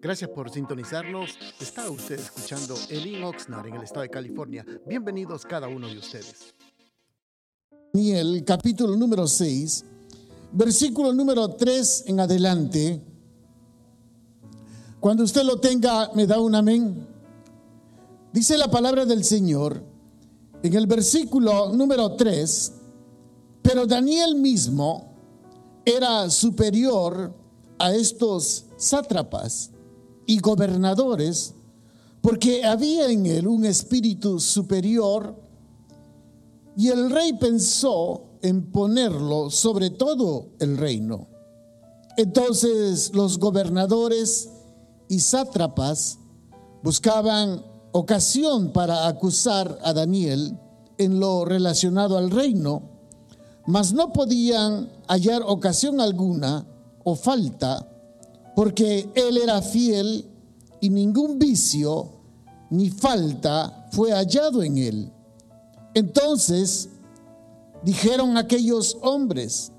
Gracias por sintonizarnos. Está usted escuchando Elin Oxnard en el estado de California. Bienvenidos cada uno de ustedes. Daniel, capítulo número 6, versículo número 3 en adelante. Cuando usted lo tenga, me da un amén. Dice la palabra del Señor en el versículo número 3, pero Daniel mismo era superior a estos sátrapas y gobernadores porque había en él un espíritu superior y el rey pensó en ponerlo sobre todo el reino. Entonces los gobernadores y sátrapas buscaban ocasión para acusar a Daniel en lo relacionado al reino, mas no podían hallar ocasión alguna o falta, porque él era fiel y ningún vicio ni falta fue hallado en él. Entonces dijeron aquellos hombres,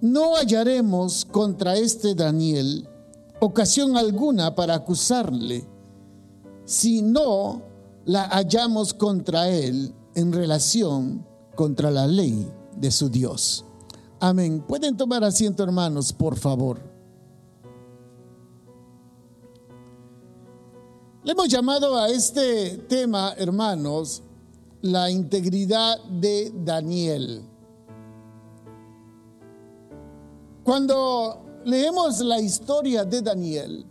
no hallaremos contra este Daniel ocasión alguna para acusarle, si no la hallamos contra él en relación contra la ley de su Dios. Amén. Pueden tomar asiento, hermanos, por favor. Le hemos llamado a este tema, hermanos, la integridad de Daniel. Cuando leemos la historia de Daniel,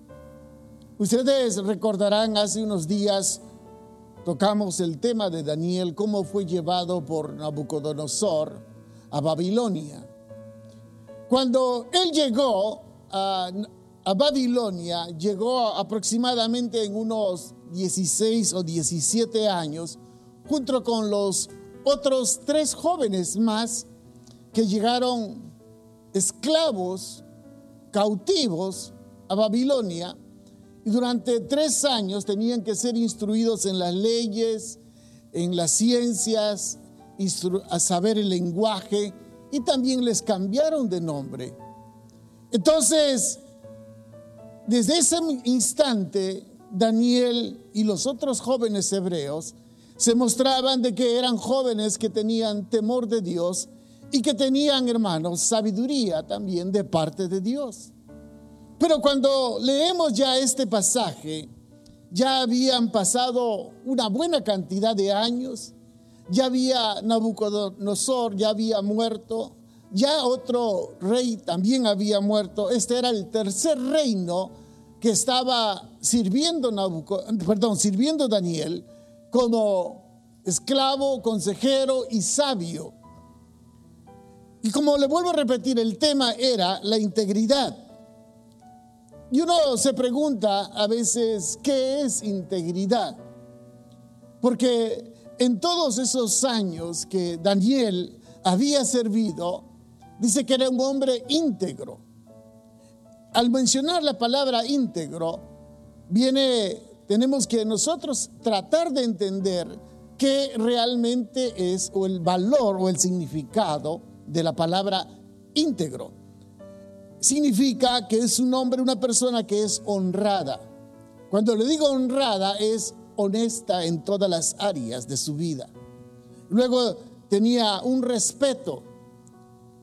ustedes recordarán hace unos días tocamos el tema de Daniel, cómo fue llevado por Nabucodonosor a Babilonia. Cuando él llegó a, Babilonia, llegó aproximadamente en unos 16 o 17 años, junto con los otros tres jóvenes más que llegaron esclavos, cautivos a Babilonia, y durante tres años tenían que ser instruidos en las leyes, en las ciencias, a saber el lenguaje, y también les cambiaron de nombre. Entonces, desde ese instante, Daniel y los otros jóvenes hebreos se mostraban de que eran jóvenes que tenían temor de Dios y que tenían, hermanos, sabiduría también de parte de Dios. Pero cuando leemos ya este pasaje, ya habían pasado una buena cantidad de años ya había Nabucodonosor, ya había muerto, ya otro rey también había muerto. Este era el tercer reino que estaba sirviendo, perdón, sirviendo Daniel como esclavo, consejero y sabio. Y como le vuelvo a repetir, el tema era la integridad. Y uno se pregunta a veces, ¿qué es integridad? Porque en todos esos años que Daniel había servido, dice que era un hombre íntegro. Al mencionar la palabra íntegro, viene, tenemos que nosotros tratar de entender qué realmente es o el valor o el significado de la palabra íntegro. Significa que es un hombre, una persona que es honrada. Cuando le digo honrada es honesta en todas las áreas de su vida. Luego tenía un respeto,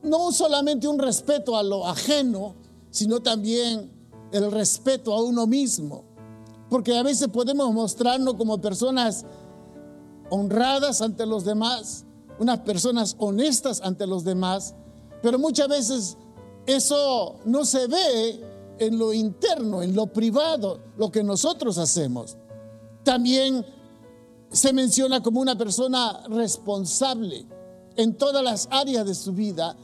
no solamente un respeto a lo ajeno, sino también el respeto a uno mismo. Porque a veces podemos mostrarnos como personas honradas ante los demás, unas personas honestas ante los demás, pero muchas veces eso no se ve en lo interno, en lo privado, lo que nosotros hacemos. También se menciona como una persona responsable en todas las áreas de su vida.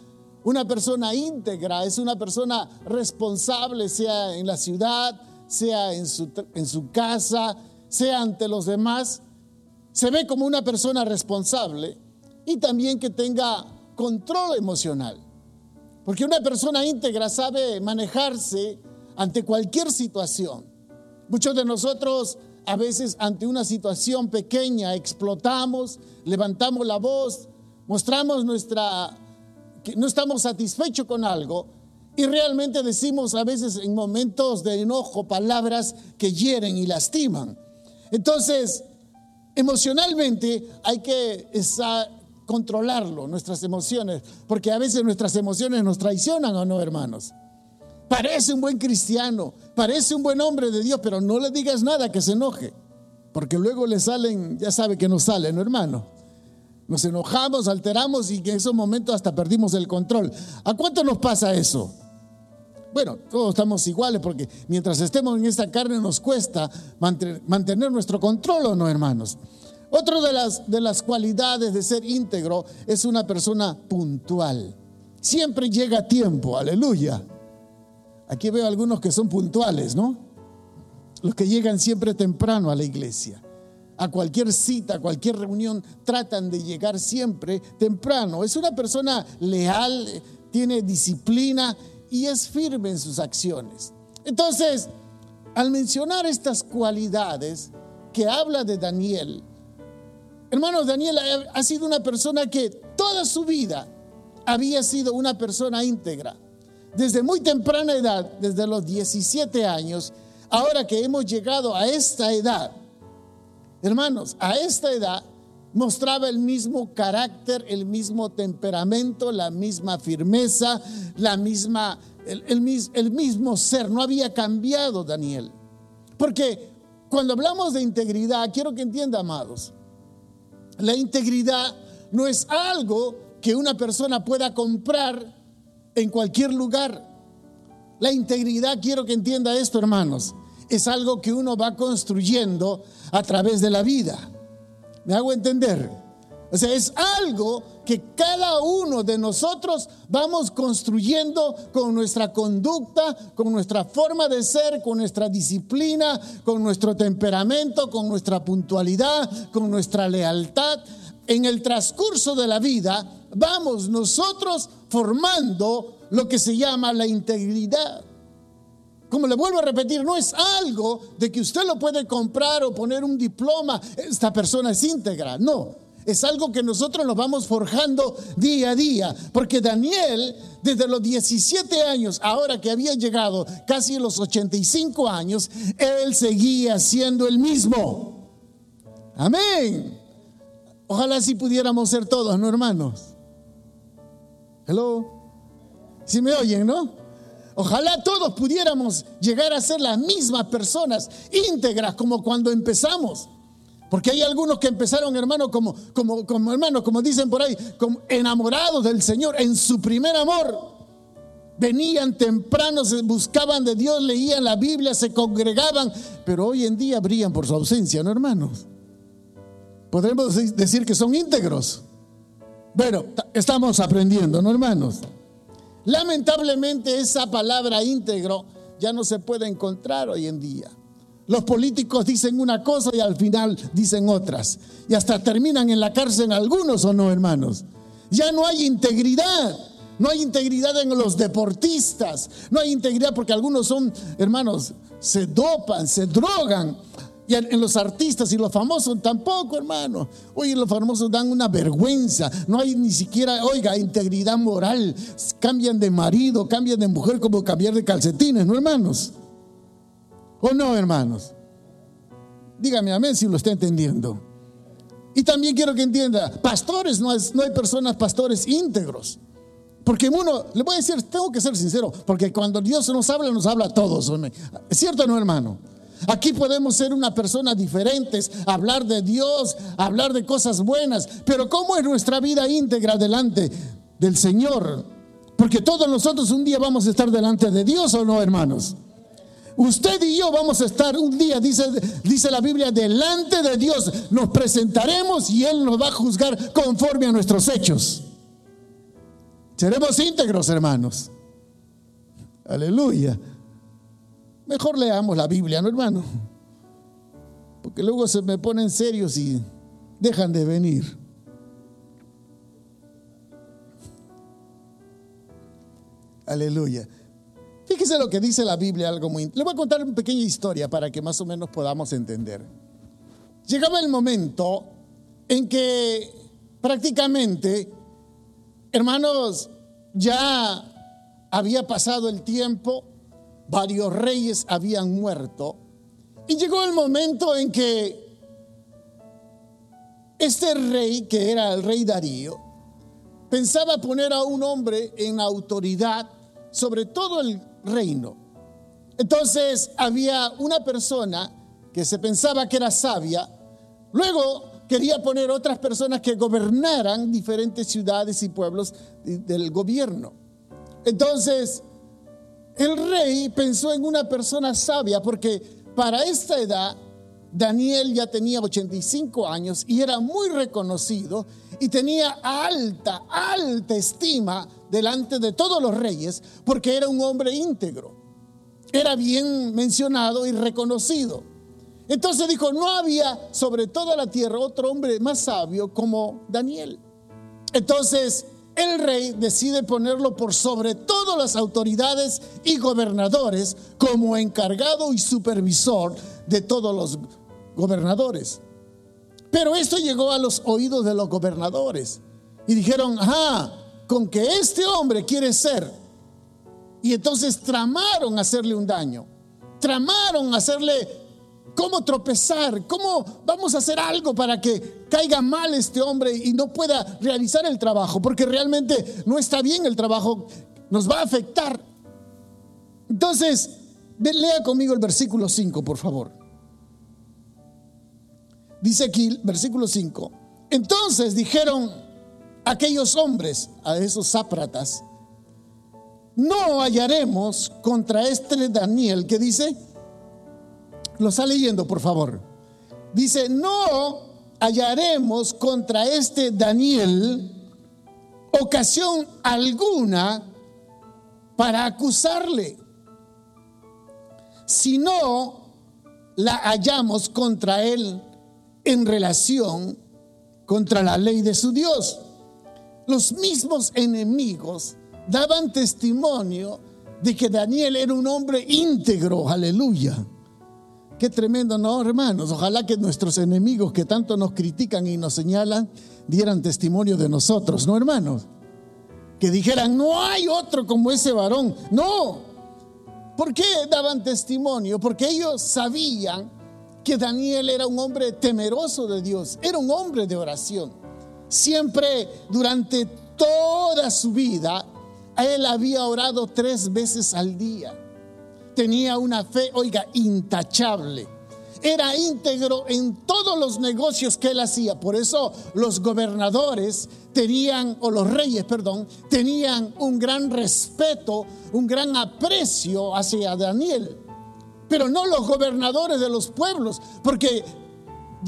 Una persona íntegra es una persona responsable, sea en la ciudad, sea en su, casa, sea ante los demás. Se ve como una persona responsable y también que tenga control emocional. Porque una persona íntegra sabe manejarse ante cualquier situación. Muchos de nosotros a veces ante una situación pequeña explotamos, levantamos la voz, mostramos nuestra que no estamos satisfechos con algo Y realmente decimos a veces en momentos de enojo palabras que hieren y lastiman. Entonces, emocionalmente hay que controlarlo, nuestras emociones, porque a veces nuestras emociones nos traicionan o no, hermanos. Parece un buen cristiano, parece un buen hombre de Dios, pero no le digas nada que se enoje, porque luego le salen, ya sabe que nos salen, ¿no, hermano? Nos enojamos, alteramos y en esos momentos hasta perdimos el control. ¿A cuánto nos pasa eso? Bueno, todos estamos iguales porque mientras estemos en esta carne nos cuesta mantener nuestro control o no, hermanos. Otra de las, de las cualidades de ser íntegro es una persona puntual. Siempre llega a tiempo, aleluya. Aquí veo algunos que son puntuales, ¿no? Los que llegan siempre temprano a la iglesia. A cualquier cita, a cualquier reunión, tratan de llegar siempre temprano. Es una persona leal, tiene disciplina y es firme en sus acciones. Entonces, al mencionar estas cualidades que habla de Daniel, hermanos, Daniel ha sido una persona que toda su vida había sido una persona íntegra desde muy temprana edad, desde los 17 años, ahora que hemos llegado a esta edad, hermanos, a esta edad mostraba el mismo carácter, el mismo temperamento, la misma firmeza, la misma, el, el mismo ser. No había cambiado Daniel. Porque cuando hablamos de integridad, quiero que entienda, amados, la integridad no es algo que una persona pueda comprar en cualquier lugar. La integridad, quiero que entienda esto, hermanos, es algo que uno va construyendo a través de la vida. ¿Me hago entender? O sea, es algo que cada uno de nosotros vamos construyendo con nuestra conducta, con nuestra forma de ser, con nuestra disciplina, con nuestro temperamento, con nuestra puntualidad, con nuestra lealtad. En el transcurso de la vida vamos nosotros formando lo que se llama la integridad. Como le vuelvo a repetir, no es algo de que usted lo puede comprar o poner un diploma, esta persona es íntegra, no. Es algo que nosotros nos vamos forjando día a día. Porque Daniel, desde los 17 años, ahora que había llegado casi a los 85 años, él seguía siendo el mismo. Amén. Ojalá si pudiéramos ser todos, ¿no, hermanos? Hello. Si me oyen, ¿no? Ojalá todos pudiéramos llegar a ser las mismas personas íntegras como cuando empezamos. Porque hay algunos que empezaron, hermano, como, como, como hermanos, como dicen por ahí, como enamorados del Señor en su primer amor. Venían temprano, se buscaban de Dios, leían la Biblia, se congregaban, pero hoy en día brillan por su ausencia, ¿no, hermanos? Podremos decir que son íntegros. Bueno, estamos aprendiendo, ¿no, hermanos? Lamentablemente esa palabra íntegro ya no se puede encontrar hoy en día. Los políticos dicen una cosa y al final dicen otras. Y hasta terminan en la cárcel algunos o no, hermanos. Ya no hay integridad. No hay integridad en los deportistas. No hay integridad porque algunos son, hermanos, se dopan, se drogan en los artistas y los famosos tampoco, hermano. Oye, los famosos dan una vergüenza. No hay ni siquiera, oiga, integridad moral. Cambian de marido, cambian de mujer como cambiar de calcetines, ¿no, hermanos? ¿O no, hermanos? Dígame amén si lo está entendiendo. Y también quiero que entienda, pastores, no, hay personas pastores íntegros. Porque uno, le voy a decir, tengo que ser sincero, porque cuando Dios nos habla, nos habla a todos. ¿Es cierto o no, hermano? Aquí podemos ser una persona diferentes, hablar de Dios, hablar de cosas buenas, pero ¿cómo es nuestra vida íntegra delante del Señor? Porque todos nosotros un día vamos a estar delante de Dios o no, hermanos. Usted y yo vamos a estar un día, dice, dice la Biblia, delante de Dios. Nos presentaremos y Él nos va a juzgar conforme a nuestros hechos. Seremos íntegros, hermanos. Aleluya. Mejor leamos la Biblia, ¿no, hermano? Porque luego se me ponen serios y dejan de venir. Aleluya. Fíjese lo que dice la Biblia, algo muy... Le voy a contar una pequeña historia para que más o menos podamos entender. Llegaba el momento en que prácticamente, hermanos, ya había pasado el tiempo, varios reyes habían muerto, y llegó el momento en que este rey, que era el rey Darío, pensaba poner a un hombre en autoridad sobre todo el reino. Entonces había una persona que se pensaba que era sabia, luego quería poner otras personas que gobernaran diferentes ciudades y pueblos del gobierno. Entonces, el rey pensó en una persona sabia porque para esta edad Daniel ya tenía 85 años y era muy reconocido y tenía alta, alta estima delante de todos los reyes porque era un hombre íntegro. Era bien mencionado y reconocido. Entonces dijo, no había sobre toda la tierra otro hombre más sabio como Daniel. Entonces el rey decide ponerlo por sobre todas las autoridades y gobernadores como encargado y supervisor de todos los gobernadores. Pero esto llegó a los oídos de los gobernadores y dijeron, ajá, con que este hombre quiere ser. Y entonces tramaron hacerle un daño, tramaron hacerle cómo tropezar, cómo vamos a hacer algo para que caiga mal este hombre y no pueda realizar el trabajo, porque realmente no está bien el trabajo, nos va a afectar. Entonces, lea conmigo el versículo 5, por favor. Dice aquí, versículo 5. Entonces dijeron aquellos hombres, a esos zápratas, no hallaremos contra este Daniel que dice, lo está leyendo por favor. Dice, no hallaremos contra este Daniel ocasión alguna para acusarle, si no la hallamos contra él en relación contra la ley de su Dios. Los mismos enemigos daban testimonio de que Daniel era un hombre íntegro, aleluya. Qué tremendo, ¿no, hermanos? Ojalá que nuestros enemigos que tanto nos critican y nos señalan dieran testimonio de nosotros, ¿no, hermanos? Que dijeran, no hay otro como ese varón. No. ¿Por qué daban testimonio? Porque ellos sabían que Daniel era un hombre temeroso de Dios, era un hombre de oración. Siempre durante toda su vida, él había orado tres veces al día. Tenía una fe, oiga, intachable. Era íntegro en todos los negocios que él hacía. Por eso los gobernadores tenían, o los reyes, perdón, tenían un gran respeto, un gran aprecio hacia Daniel pero no los gobernadores de los pueblos, porque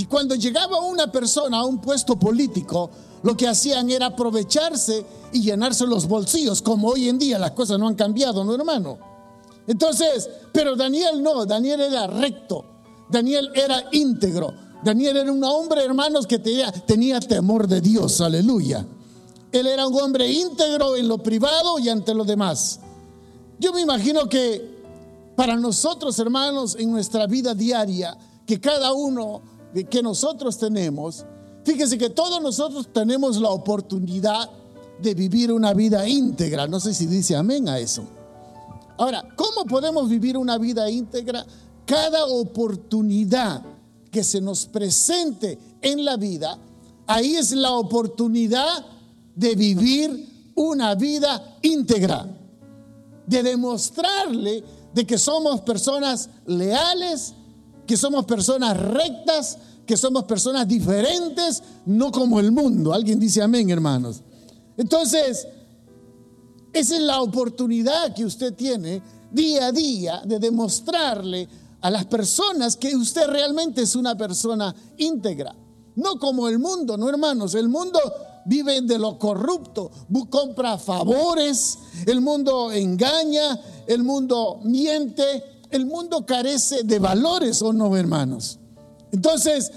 cuando llegaba una persona a un puesto político, lo que hacían era aprovecharse y llenarse los bolsillos, como hoy en día las cosas no han cambiado, ¿no, hermano? Entonces, pero Daniel no, Daniel era recto, Daniel era íntegro, Daniel era un hombre, hermanos, que tenía, temor de Dios, aleluya. Él era un hombre íntegro en lo privado y ante lo demás. Yo me imagino que para nosotros, hermanos, en nuestra vida diaria, que cada uno de que nosotros tenemos, fíjense que todos nosotros tenemos la oportunidad de vivir una vida íntegra. No sé si dice amén a eso. Ahora, ¿cómo podemos vivir una vida íntegra? Cada oportunidad que se nos presente en la vida, ahí es la oportunidad de vivir una vida íntegra, de demostrarle de que somos personas leales, que somos personas rectas, que somos personas diferentes, no como el mundo. Alguien dice amén, hermanos. Entonces, esa es la oportunidad que usted tiene día a día de demostrarle a las personas que usted realmente es una persona íntegra. No como el mundo, no hermanos. El mundo vive de lo corrupto, compra favores, el mundo engaña, el mundo miente, el mundo carece de valores o no, hermanos. Entonces,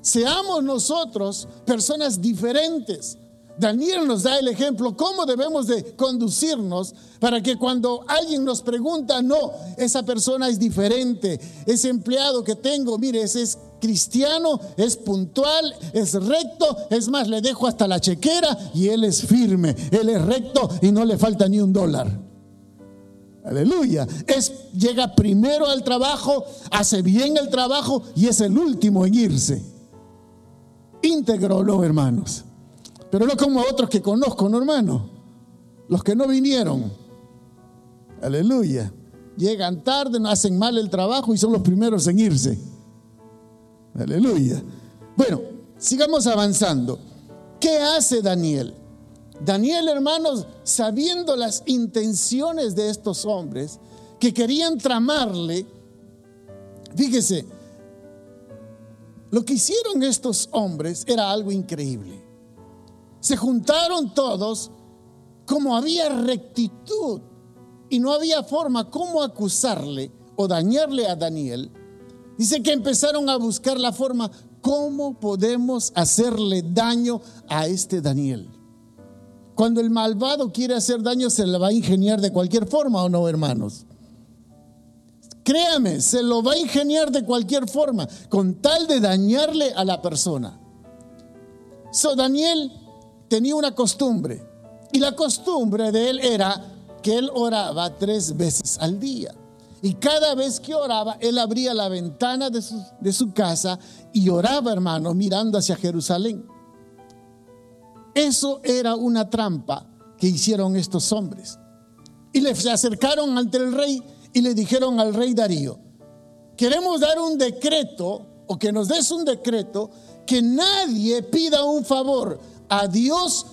seamos nosotros personas diferentes. Daniel nos da el ejemplo cómo debemos de conducirnos para que cuando alguien nos pregunta, no, esa persona es diferente, ese empleado que tengo, mire, ese es cristiano, es puntual, es recto, es más, le dejo hasta la chequera y él es firme, él es recto y no le falta ni un dólar. Aleluya. Es, llega primero al trabajo, hace bien el trabajo y es el último en irse. Íntegro, no, hermanos. Pero no como otros que conozco, no, hermano. Los que no vinieron. Aleluya. Llegan tarde, no hacen mal el trabajo y son los primeros en irse. Aleluya. Bueno, sigamos avanzando. ¿Qué hace Daniel? Daniel, hermanos, sabiendo las intenciones de estos hombres que querían tramarle, fíjese, lo que hicieron estos hombres era algo increíble. Se juntaron todos como había rectitud y no había forma cómo acusarle o dañarle a Daniel. Dice que empezaron a buscar la forma, ¿cómo podemos hacerle daño a este Daniel? Cuando el malvado quiere hacer daño, se le va a ingeniar de cualquier forma, ¿o no, hermanos? Créame, se lo va a ingeniar de cualquier forma, con tal de dañarle a la persona. So, Daniel tenía una costumbre, y la costumbre de él era que él oraba tres veces al día. Y cada vez que oraba, él abría la ventana de su, de su casa y oraba, hermano, mirando hacia Jerusalén. Eso era una trampa que hicieron estos hombres. Y le se acercaron ante el rey y le dijeron al rey Darío, queremos dar un decreto o que nos des un decreto que nadie pida un favor a Dios,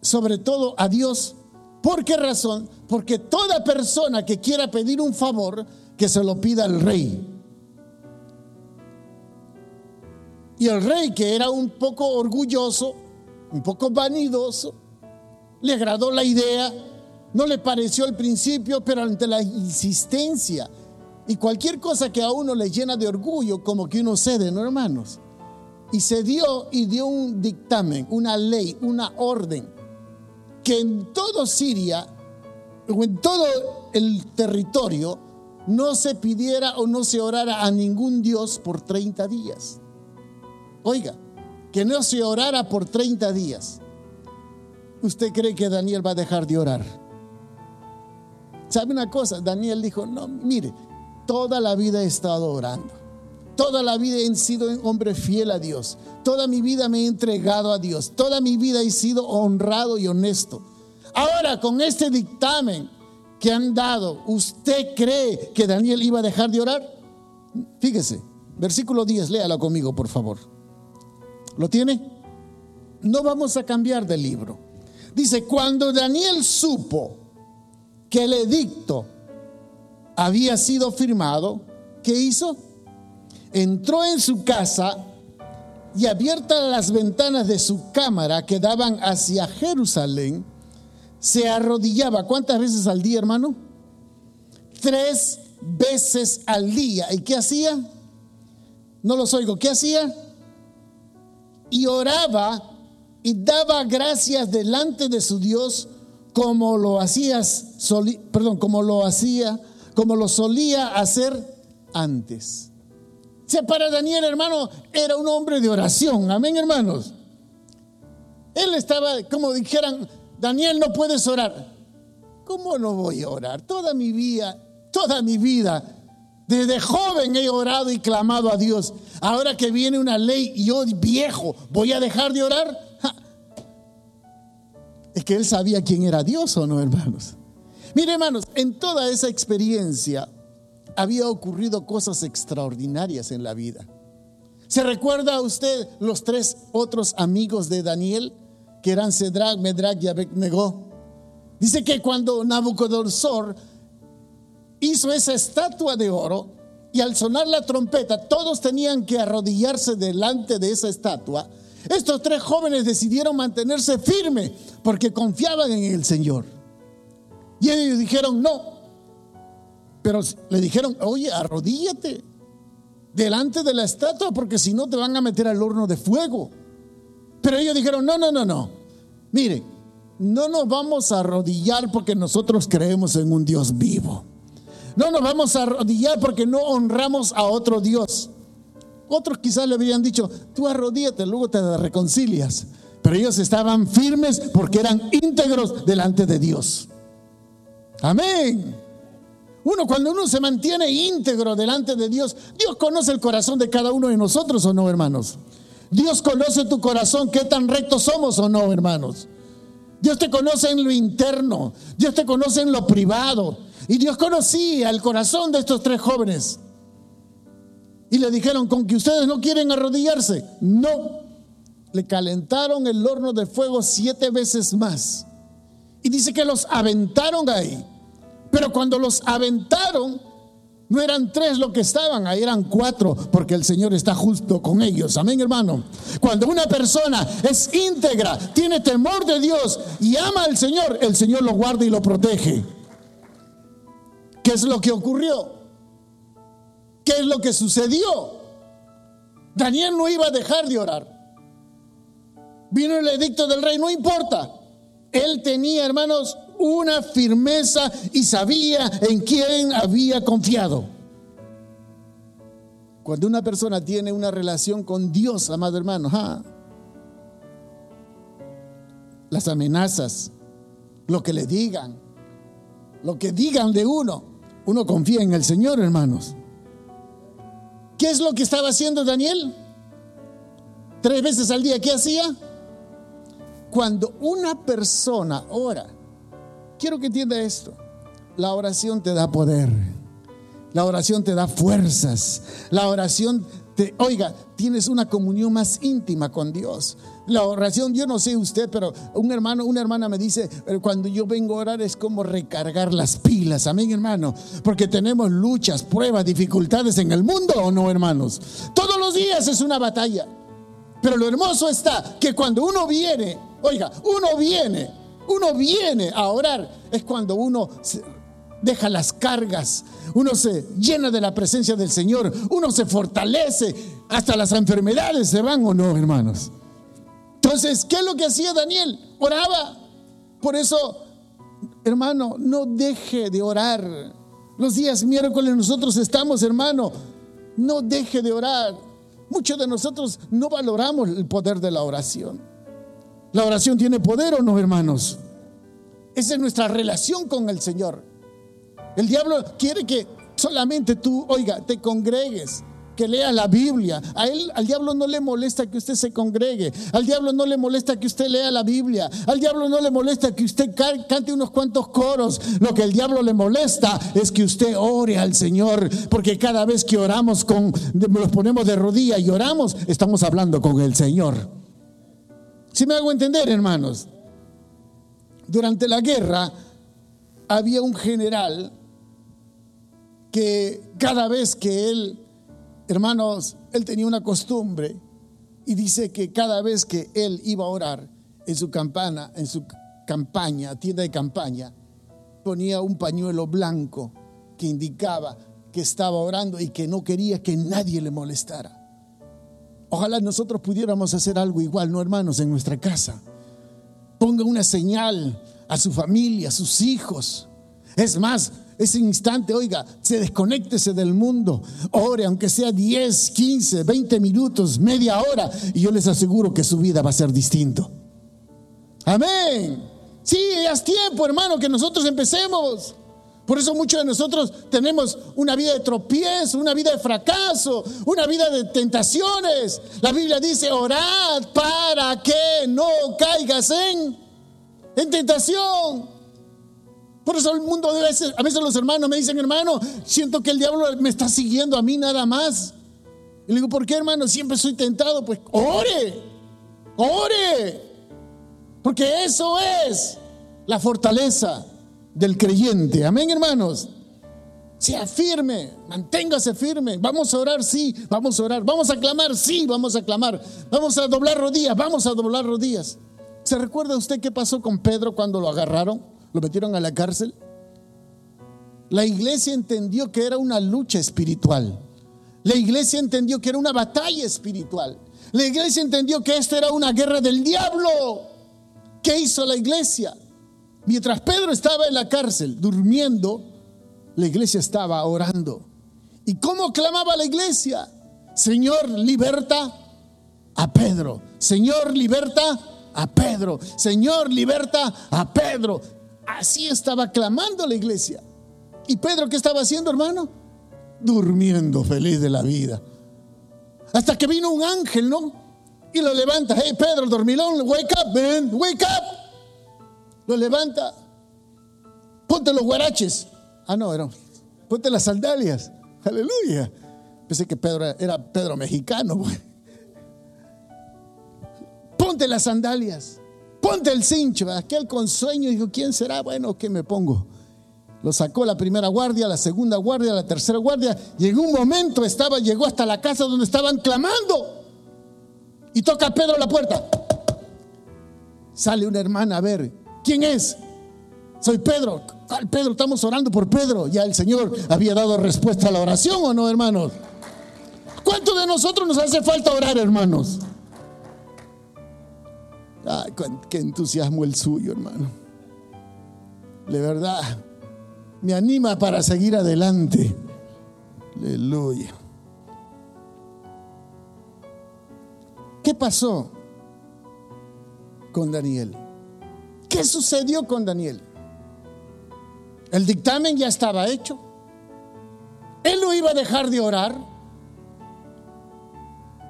sobre todo a Dios. ¿Por qué razón? Porque toda persona que quiera pedir un favor, que se lo pida al rey. Y el rey, que era un poco orgulloso, un poco vanidoso, le agradó la idea, no le pareció al principio, pero ante la insistencia y cualquier cosa que a uno le llena de orgullo, como que uno cede, ¿no, hermanos? Y se dio y dio un dictamen, una ley, una orden, que en todo Siria, o en todo el territorio, no se pidiera o no se orara a ningún Dios por 30 días. Oiga, que no se orara por 30 días. ¿Usted cree que Daniel va a dejar de orar? ¿Sabe una cosa? Daniel dijo, no, mire, toda la vida he estado orando. Toda la vida he sido un hombre fiel a Dios. Toda mi vida me he entregado a Dios. Toda mi vida he sido honrado y honesto. Ahora, con este dictamen que han dado, ¿usted cree que Daniel iba a dejar de orar? Fíjese, versículo 10, léalo conmigo, por favor. ¿Lo tiene? No vamos a cambiar de libro. Dice, cuando Daniel supo que el edicto había sido firmado, ¿qué hizo? Entró en su casa y abiertas las ventanas de su cámara que daban hacia Jerusalén, se arrodillaba. ¿Cuántas veces al día, hermano? Tres veces al día. ¿Y qué hacía? No los oigo. ¿Qué hacía? y oraba y daba gracias delante de su Dios como lo hacías, perdón, como lo hacía, como lo solía hacer antes. Para Daniel, hermano, era un hombre de oración. Amén, hermanos. Él estaba, como dijeran, Daniel, no puedes orar. ¿Cómo no voy a orar? Toda mi vida, toda mi vida desde joven he orado y clamado a Dios. Ahora que viene una ley y yo viejo, ¿voy a dejar de orar? Es que él sabía quién era Dios o no, hermanos. Mire, hermanos, en toda esa experiencia había ocurrido cosas extraordinarias en la vida. ¿Se recuerda a usted los tres otros amigos de Daniel, que eran Cedrac, Medrac y Abednego? Dice que cuando Nabucodonosor hizo esa estatua de oro y al sonar la trompeta todos tenían que arrodillarse delante de esa estatua. Estos tres jóvenes decidieron mantenerse firmes porque confiaban en el Señor. Y ellos dijeron, no. Pero le dijeron, oye, arrodíllate delante de la estatua porque si no te van a meter al horno de fuego. Pero ellos dijeron, no, no, no, no. Mire, no nos vamos a arrodillar porque nosotros creemos en un Dios vivo. No nos vamos a arrodillar porque no honramos a otro Dios. Otros quizás le habrían dicho, tú arrodíate, luego te reconcilias. Pero ellos estaban firmes porque eran íntegros delante de Dios. Amén. Uno, cuando uno se mantiene íntegro delante de Dios, Dios conoce el corazón de cada uno de nosotros o no, hermanos. Dios conoce tu corazón, qué tan rectos somos o no, hermanos. Dios te conoce en lo interno, Dios te conoce en lo privado. Y Dios conocía el corazón de estos tres jóvenes. Y le dijeron, con que ustedes no quieren arrodillarse. No. Le calentaron el horno de fuego siete veces más. Y dice que los aventaron ahí. Pero cuando los aventaron, no eran tres lo que estaban, ahí eran cuatro, porque el Señor está justo con ellos. Amén, hermano. Cuando una persona es íntegra, tiene temor de Dios y ama al Señor, el Señor lo guarda y lo protege. ¿Qué es lo que ocurrió? ¿Qué es lo que sucedió? Daniel no iba a dejar de orar. Vino el edicto del rey, no importa. Él tenía, hermanos, una firmeza y sabía en quién había confiado. Cuando una persona tiene una relación con Dios, amado hermano, las amenazas, lo que le digan, lo que digan de uno, uno confía en el Señor, hermanos. ¿Qué es lo que estaba haciendo Daniel? Tres veces al día, ¿qué hacía? Cuando una persona ora, quiero que entienda esto, la oración te da poder, la oración te da fuerzas, la oración te, oiga, tienes una comunión más íntima con Dios. La oración, yo no sé usted, pero un hermano, una hermana me dice, cuando yo vengo a orar es como recargar las pilas, amén hermano, porque tenemos luchas, pruebas, dificultades en el mundo o no hermanos. Todos los días es una batalla. Pero lo hermoso está que cuando uno viene Oiga, uno viene, uno viene a orar. Es cuando uno deja las cargas, uno se llena de la presencia del Señor, uno se fortalece, hasta las enfermedades se van o no, hermanos. Entonces, ¿qué es lo que hacía Daniel? Oraba. Por eso, hermano, no deje de orar. Los días miércoles nosotros estamos, hermano, no deje de orar. Muchos de nosotros no valoramos el poder de la oración. ¿La oración tiene poder o no, hermanos? Esa es nuestra relación con el Señor. El diablo quiere que solamente tú, oiga, te congregues, que leas la Biblia. A él, al diablo no le molesta que usted se congregue. Al diablo no le molesta que usted lea la Biblia. Al diablo no le molesta que usted cante unos cuantos coros. Lo que el diablo le molesta es que usted ore al Señor, porque cada vez que oramos con, nos ponemos de rodillas y oramos, estamos hablando con el Señor. Si me hago entender, hermanos, durante la guerra había un general que cada vez que él, hermanos, él tenía una costumbre y dice que cada vez que él iba a orar en su campana, en su campaña, tienda de campaña, ponía un pañuelo blanco que indicaba que estaba orando y que no quería que nadie le molestara. Ojalá nosotros pudiéramos hacer algo igual, no hermanos, en nuestra casa. Ponga una señal a su familia, a sus hijos. Es más, ese instante, oiga, se desconéctese del mundo, ore, aunque sea 10, 15, 20 minutos, media hora, y yo les aseguro que su vida va a ser distinto. Amén. Sí, es tiempo, hermano, que nosotros empecemos. Por eso muchos de nosotros tenemos una vida de tropiezo, una vida de fracaso, una vida de tentaciones. La Biblia dice, orad para que no caigas en, en tentación. Por eso el mundo debe ser, a veces los hermanos me dicen, hermano, siento que el diablo me está siguiendo a mí nada más. Y le digo, ¿por qué hermano? Siempre soy tentado. Pues ore, ore. Porque eso es la fortaleza del creyente. Amén, hermanos. Sea firme, manténgase firme. Vamos a orar, sí, vamos a orar. Vamos a clamar, sí, vamos a clamar. Vamos a doblar rodillas, vamos a doblar rodillas. ¿Se recuerda usted qué pasó con Pedro cuando lo agarraron? Lo metieron a la cárcel. La iglesia entendió que era una lucha espiritual. La iglesia entendió que era una batalla espiritual. La iglesia entendió que esto era una guerra del diablo. ¿Qué hizo la iglesia? Mientras Pedro estaba en la cárcel durmiendo, la iglesia estaba orando. ¿Y cómo clamaba la iglesia? Señor, liberta a Pedro. Señor, liberta a Pedro. Señor, liberta a Pedro. Así estaba clamando la iglesia. ¿Y Pedro qué estaba haciendo, hermano? Durmiendo feliz de la vida. Hasta que vino un ángel, ¿no? Y lo levanta. Hey, Pedro, dormilón, wake up, man, wake up. Lo levanta. Ponte los guaraches. Ah, no, era. Ponte las sandalias. Aleluya. Pensé que Pedro era Pedro mexicano. Ponte las sandalias. Ponte el cincho. Aquel con sueño dijo, ¿quién será? Bueno, ¿qué me pongo? Lo sacó la primera guardia, la segunda guardia, la tercera guardia. En un momento estaba, llegó hasta la casa donde estaban clamando. Y toca a Pedro la puerta. Sale una hermana a ver, ¿quién es? Soy Pedro. ¿Cuál Pedro? Estamos orando por Pedro. Ya el Señor había dado respuesta a la oración o no, hermanos. ¿Cuánto de nosotros nos hace falta orar, hermanos? Ay, qué entusiasmo el suyo, hermano. De verdad, me anima para seguir adelante. Aleluya. ¿Qué pasó con Daniel? ¿Qué sucedió con Daniel? El dictamen ya estaba hecho. Él no iba a dejar de orar.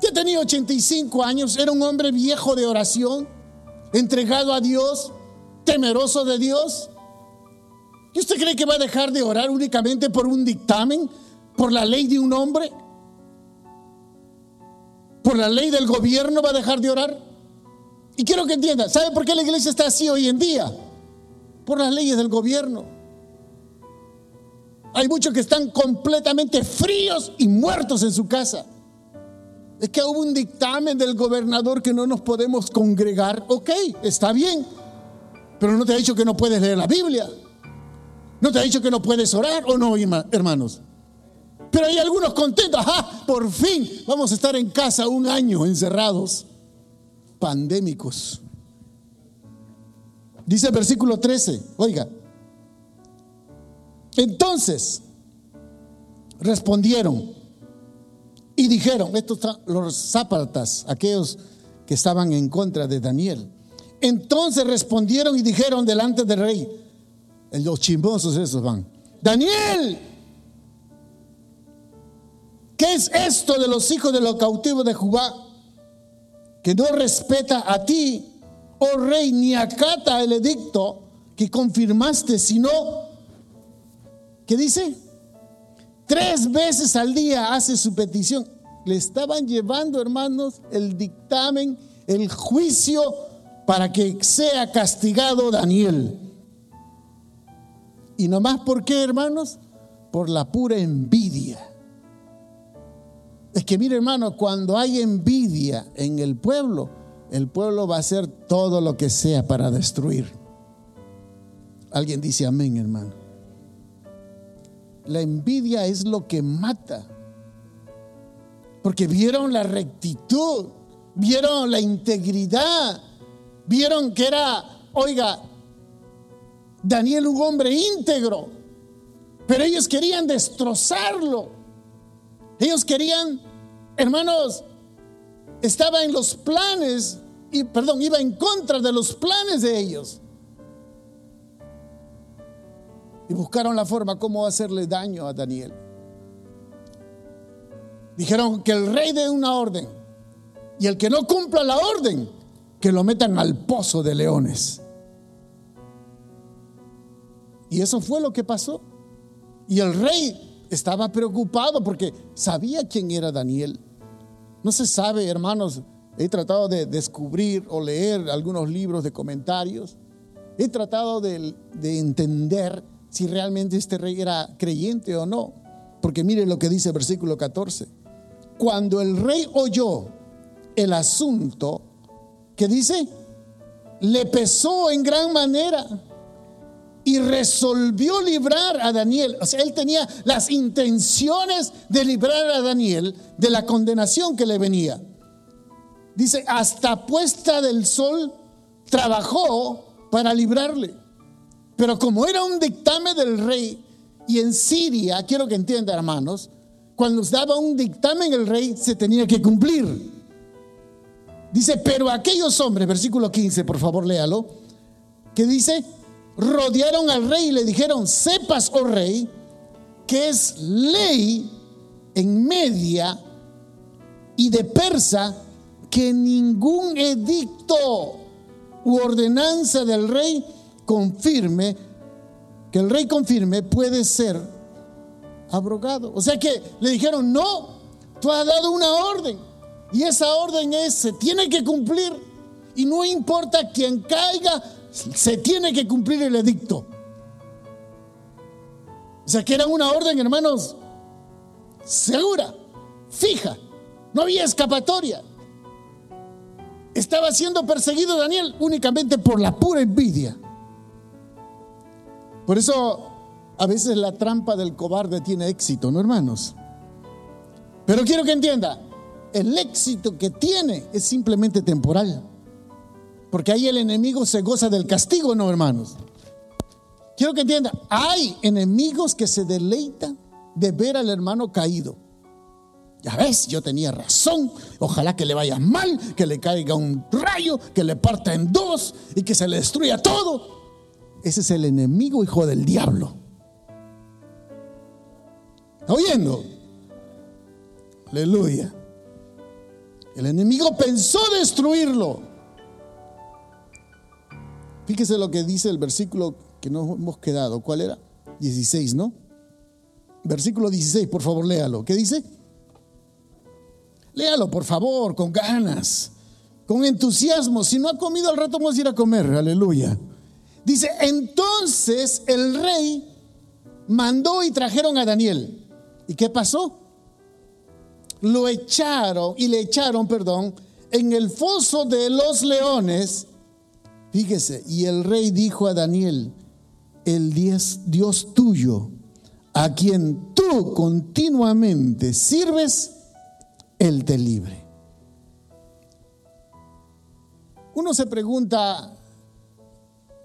Ya tenía 85 años, era un hombre viejo de oración, entregado a Dios, temeroso de Dios. ¿Y usted cree que va a dejar de orar únicamente por un dictamen, por la ley de un hombre? por la ley del gobierno va a dejar de orar. Y quiero que entienda, ¿sabe por qué la iglesia está así hoy en día? Por las leyes del gobierno. Hay muchos que están completamente fríos y muertos en su casa. Es que hubo un dictamen del gobernador que no nos podemos congregar. Ok, está bien. Pero no te ha dicho que no puedes leer la Biblia. No te ha dicho que no puedes orar o no, hermanos. Pero hay algunos contentos. ¡Ah! Por fin vamos a estar en casa un año encerrados, pandémicos. Dice el versículo 13, oiga. Entonces respondieron y dijeron, estos los zápatas, aquellos que estaban en contra de Daniel. Entonces respondieron y dijeron delante del rey, los chimbosos esos van, Daniel, ¿Qué es esto de los hijos de los cautivos de Judá? Que no respeta a ti, oh rey, ni acata el edicto que confirmaste, sino, ¿qué dice? Tres veces al día hace su petición. Le estaban llevando, hermanos, el dictamen, el juicio para que sea castigado Daniel. ¿Y nomás por qué, hermanos? Por la pura envidia. Es que mire hermano, cuando hay envidia en el pueblo, el pueblo va a hacer todo lo que sea para destruir. Alguien dice amén, hermano. La envidia es lo que mata. Porque vieron la rectitud, vieron la integridad, vieron que era, oiga, Daniel un hombre íntegro, pero ellos querían destrozarlo. Ellos querían hermanos, estaba en los planes, y perdón, iba en contra de los planes de ellos. Y buscaron la forma cómo hacerle daño a Daniel. Dijeron que el rey dé una orden y el que no cumpla la orden, que lo metan al pozo de leones. Y eso fue lo que pasó. Y el rey estaba preocupado porque sabía quién era Daniel. No se sabe, hermanos, he tratado de descubrir o leer algunos libros de comentarios. He tratado de, entender si realmente este rey era creyente o no. Porque mire lo que dice el versículo 14. Cuando el rey oyó el asunto, que dice? Le pesó en gran manera y resolvió librar a Daniel. O sea, él tenía las intenciones de librar a Daniel de la condenación que le venía. Dice, hasta puesta del sol trabajó para librarle. Pero como era un dictamen del rey, y en Siria, quiero que entienda hermanos, cuando daba un dictamen el rey se tenía que cumplir. Dice, pero aquellos hombres, versículo 15, por favor léalo, que dice, rodearon al rey y le dijeron, sepas, oh rey, que es ley en Media y de Persa que ningún edicto u ordenanza del rey confirme, que el rey confirme, puede ser abrogado. O sea que le dijeron, no, tú has dado una orden y esa orden es, se tiene que cumplir y no importa quién caiga, se tiene que cumplir el edicto. O sea que era una orden, hermanos, segura, fija, no había escapatoria. Estaba siendo perseguido Daniel únicamente por la pura envidia. Por eso a veces la trampa del cobarde tiene éxito, ¿no, hermanos? Pero quiero que entienda, el éxito que tiene es simplemente temporal. Porque ahí el enemigo se goza del castigo, ¿no, hermanos? Quiero que entienda, hay enemigos que se deleitan de ver al hermano caído. Ya ves, yo tenía razón. Ojalá que le vaya mal, que le caiga un rayo, que le parta en dos y que se le destruya todo. Ese es el enemigo, hijo del diablo. ¿Está oyendo? Aleluya. El enemigo pensó destruirlo. Fíjese lo que dice el versículo que nos hemos quedado. ¿Cuál era? 16, ¿no? Versículo 16, por favor, léalo. ¿Qué dice? Léalo, por favor, con ganas, con entusiasmo. Si no ha comido al rato, vamos a ir a comer. Aleluya. Dice, entonces el rey mandó y trajeron a Daniel. ¿Y qué pasó? Lo echaron y le echaron, perdón, en el foso de los leones. Fíjese, y el rey dijo a Daniel, el Dios, Dios tuyo, a quien tú continuamente sirves, él te libre. Uno se pregunta,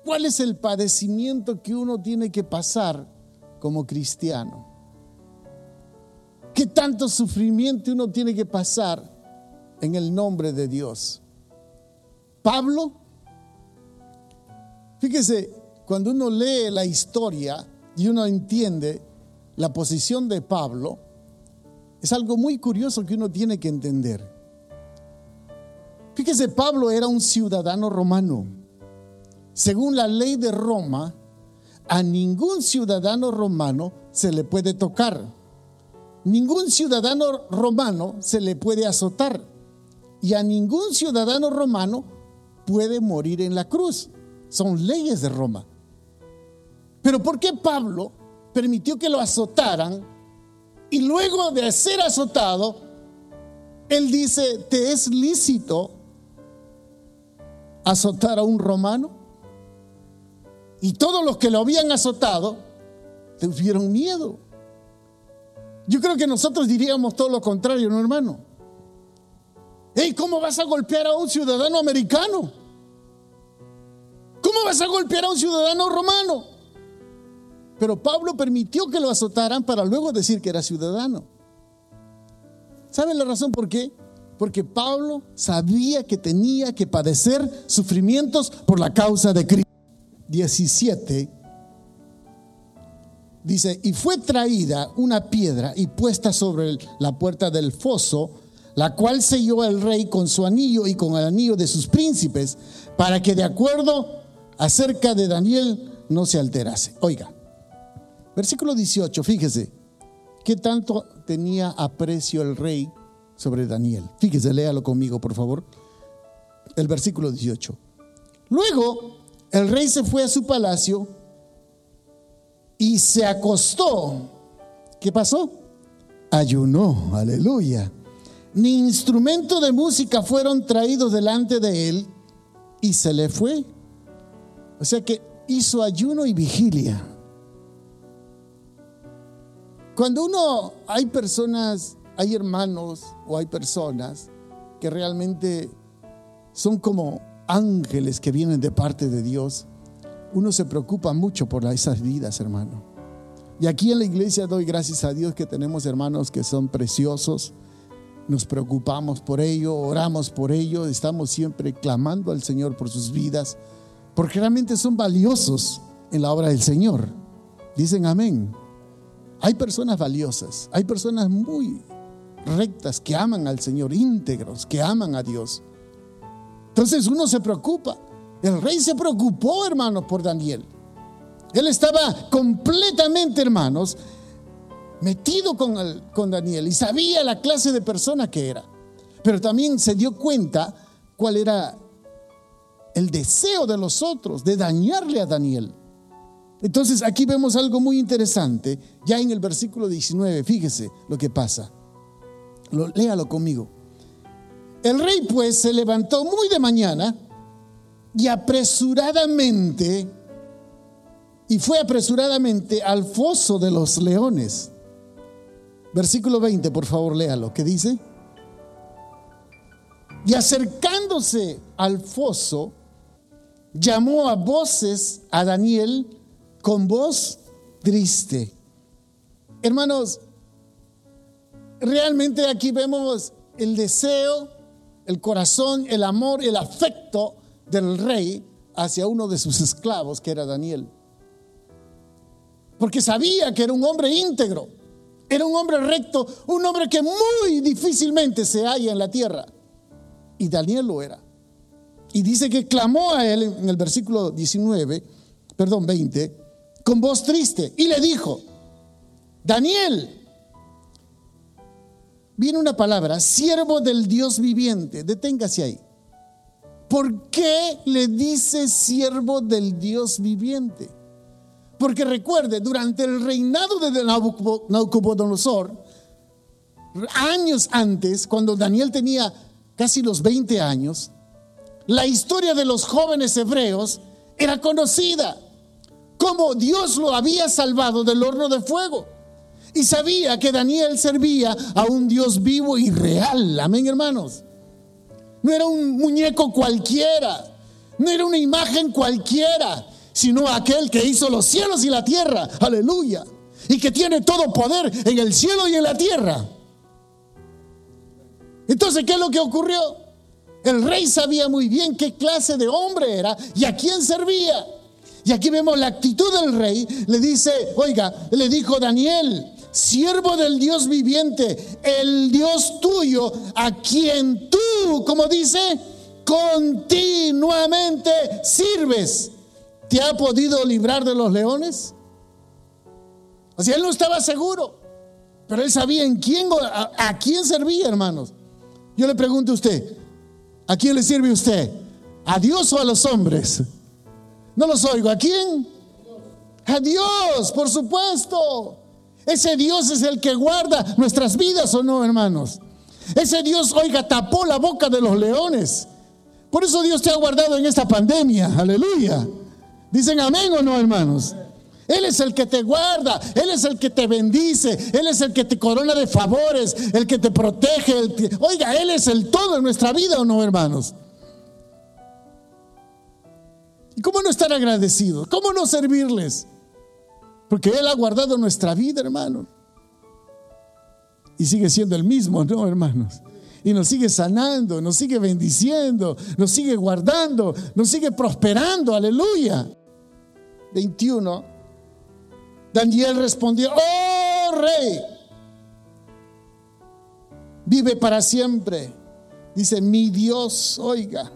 ¿cuál es el padecimiento que uno tiene que pasar como cristiano? ¿Qué tanto sufrimiento uno tiene que pasar en el nombre de Dios? Pablo, fíjese, cuando uno lee la historia y uno entiende la posición de Pablo, es algo muy curioso que uno tiene que entender. Fíjese, Pablo era un ciudadano romano. Según la ley de Roma, a ningún ciudadano romano se le puede tocar. Ningún ciudadano romano se le puede azotar. Y a ningún ciudadano romano puede morir en la cruz. Son leyes de Roma. Pero ¿por qué Pablo permitió que lo azotaran y luego de ser azotado, él dice, ¿te es lícito azotar a un romano? Y todos los que lo habían azotado tuvieron miedo. Yo creo que nosotros diríamos todo lo contrario, ¿no, hermano? Hey, ¿cómo vas a golpear a un ciudadano americano? ¿Cómo vas a golpear a un ciudadano romano? Pero Pablo permitió que lo azotaran para luego decir que era ciudadano. ¿Saben la razón por qué? Porque Pablo sabía que tenía que padecer sufrimientos por la causa de Cristo. 17 dice, y fue traída una piedra y puesta sobre la puerta del foso, la cual selló el rey con su anillo y con el anillo de sus príncipes, para que de acuerdo acerca de Daniel no se alterase. Oiga, Versículo 18, fíjese, ¿qué tanto tenía aprecio el rey sobre Daniel? Fíjese, léalo conmigo, por favor. El versículo 18. Luego, el rey se fue a su palacio y se acostó. ¿Qué pasó? Ayunó, aleluya. Ni instrumento de música fueron traídos delante de él y se le fue. O sea que hizo ayuno y vigilia. Cuando uno, hay personas, hay hermanos o hay personas que realmente son como ángeles que vienen de parte de Dios, uno se preocupa mucho por esas vidas, hermano. Y aquí en la iglesia doy gracias a Dios que tenemos hermanos que son preciosos. Nos preocupamos por ello, oramos por ello, estamos siempre clamando al Señor por sus vidas, porque realmente son valiosos en la obra del Señor. Dicen amén. Hay personas valiosas, hay personas muy rectas que aman al Señor, íntegros, que aman a Dios. Entonces uno se preocupa. El rey se preocupó, hermanos, por Daniel. Él estaba completamente, hermanos, metido con, con Daniel y sabía la clase de persona que era. Pero también se dio cuenta cuál era el deseo de los otros de dañarle a Daniel. Entonces aquí vemos algo muy interesante, ya en el versículo 19, fíjese lo que pasa. léalo conmigo. El rey pues se levantó muy de mañana y apresuradamente, y fue apresuradamente al foso de los leones. Versículo 20, por favor, léalo. ¿Qué dice? Y acercándose al foso, llamó a voces a Daniel con voz triste. Hermanos, realmente aquí vemos el deseo, el corazón, el amor, el afecto del rey hacia uno de sus esclavos, que era Daniel. Porque sabía que era un hombre íntegro, era un hombre recto, un hombre que muy difícilmente se halla en la tierra. Y Daniel lo era. Y dice que clamó a él en el versículo 19, perdón, 20, con voz triste y le dijo, Daniel, viene una palabra, siervo del Dios viviente, deténgase ahí. ¿Por qué le dice siervo del Dios viviente? Porque recuerde, durante el reinado de Nabucodonosor, años antes, cuando Daniel tenía casi los 20 años, la historia de los jóvenes hebreos era conocida, como Dios lo había salvado del horno de fuego. Y sabía que Daniel servía a un Dios vivo y real. Amén, hermanos. No era un muñeco cualquiera, no era una imagen cualquiera, sino aquel que hizo los cielos y la tierra. Aleluya. Y que tiene todo poder en el cielo y en la tierra. Entonces, ¿qué es lo que ocurrió? El rey sabía muy bien qué clase de hombre era y a quién servía. Y aquí vemos la actitud del rey. Le dice, oiga, le dijo Daniel, siervo del Dios viviente, el Dios tuyo, a quien tú, como dice, continuamente sirves. ¿Te ha podido librar de los leones? O sea, él no estaba seguro, pero él sabía en quién, a, a quién servía, hermanos. Yo le pregunto a usted, ¿A quién le sirve usted? ¿A Dios o a los hombres? No los oigo. ¿A quién? A Dios, por supuesto. Ese Dios es el que guarda nuestras vidas o no, hermanos. Ese Dios, oiga, tapó la boca de los leones. Por eso Dios te ha guardado en esta pandemia. Aleluya. Dicen amén o no, hermanos. Él es el que te guarda, Él es el que te bendice, Él es el que te corona de favores, el que te protege. Oiga, Él es el todo en nuestra vida o no, hermanos. ¿Y cómo no estar agradecidos? ¿Cómo no servirles? Porque Él ha guardado nuestra vida, hermanos. Y sigue siendo el mismo, ¿no, hermanos? Y nos sigue sanando, nos sigue bendiciendo, nos sigue guardando, nos sigue prosperando, aleluya. 21 Daniel respondió, oh rey, vive para siempre. Dice, mi Dios, oiga,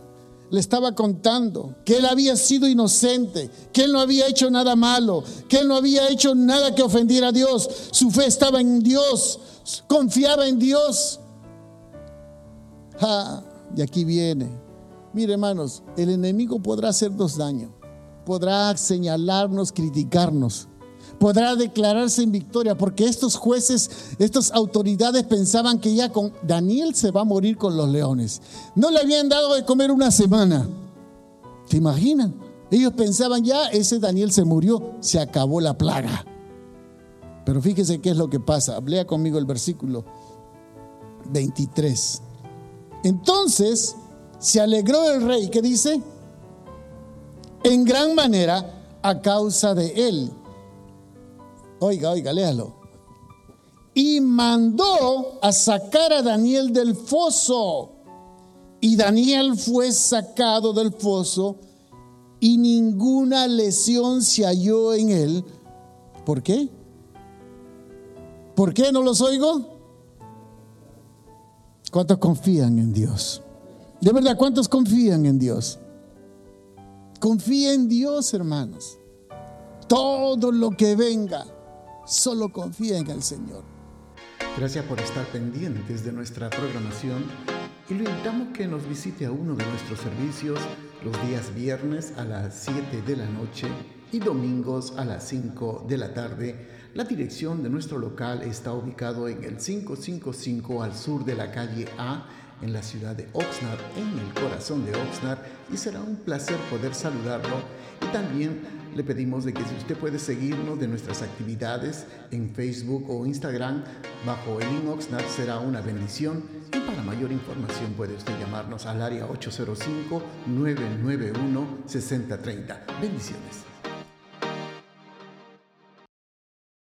le estaba contando que él había sido inocente, que él no había hecho nada malo, que él no había hecho nada que ofendiera a Dios. Su fe estaba en Dios, confiaba en Dios. Ah, y aquí viene. Mire, hermanos, el enemigo podrá hacernos daño, podrá señalarnos, criticarnos podrá declararse en victoria, porque estos jueces, estas autoridades pensaban que ya con Daniel se va a morir con los leones. No le habían dado de comer una semana. ¿Se imaginan? Ellos pensaban ya, ese Daniel se murió, se acabó la plaga. Pero fíjese qué es lo que pasa. Lea conmigo el versículo 23. Entonces se alegró el rey, ¿qué dice? En gran manera a causa de él Oiga, oiga, léalo. Y mandó a sacar a Daniel del foso. Y Daniel fue sacado del foso y ninguna lesión se halló en él. ¿Por qué? ¿Por qué no los oigo? ¿Cuántos confían en Dios? De verdad, ¿cuántos confían en Dios? Confía en Dios, hermanos. Todo lo que venga, solo confía en el Señor. Gracias por estar pendientes de nuestra programación y lo invitamos que nos visite a uno de nuestros servicios los días viernes a las 7 de la noche y domingos a las 5 de la tarde. La dirección de nuestro local está ubicado en el 555 al sur de la calle A en la ciudad de Oxnard, en el corazón de Oxnard, y será un placer poder saludarlo. Y también le pedimos de que si usted puede seguirnos de nuestras actividades en Facebook o Instagram bajo el in Oxnard será una bendición. Y para mayor información puede usted llamarnos al área 805-991-6030. Bendiciones.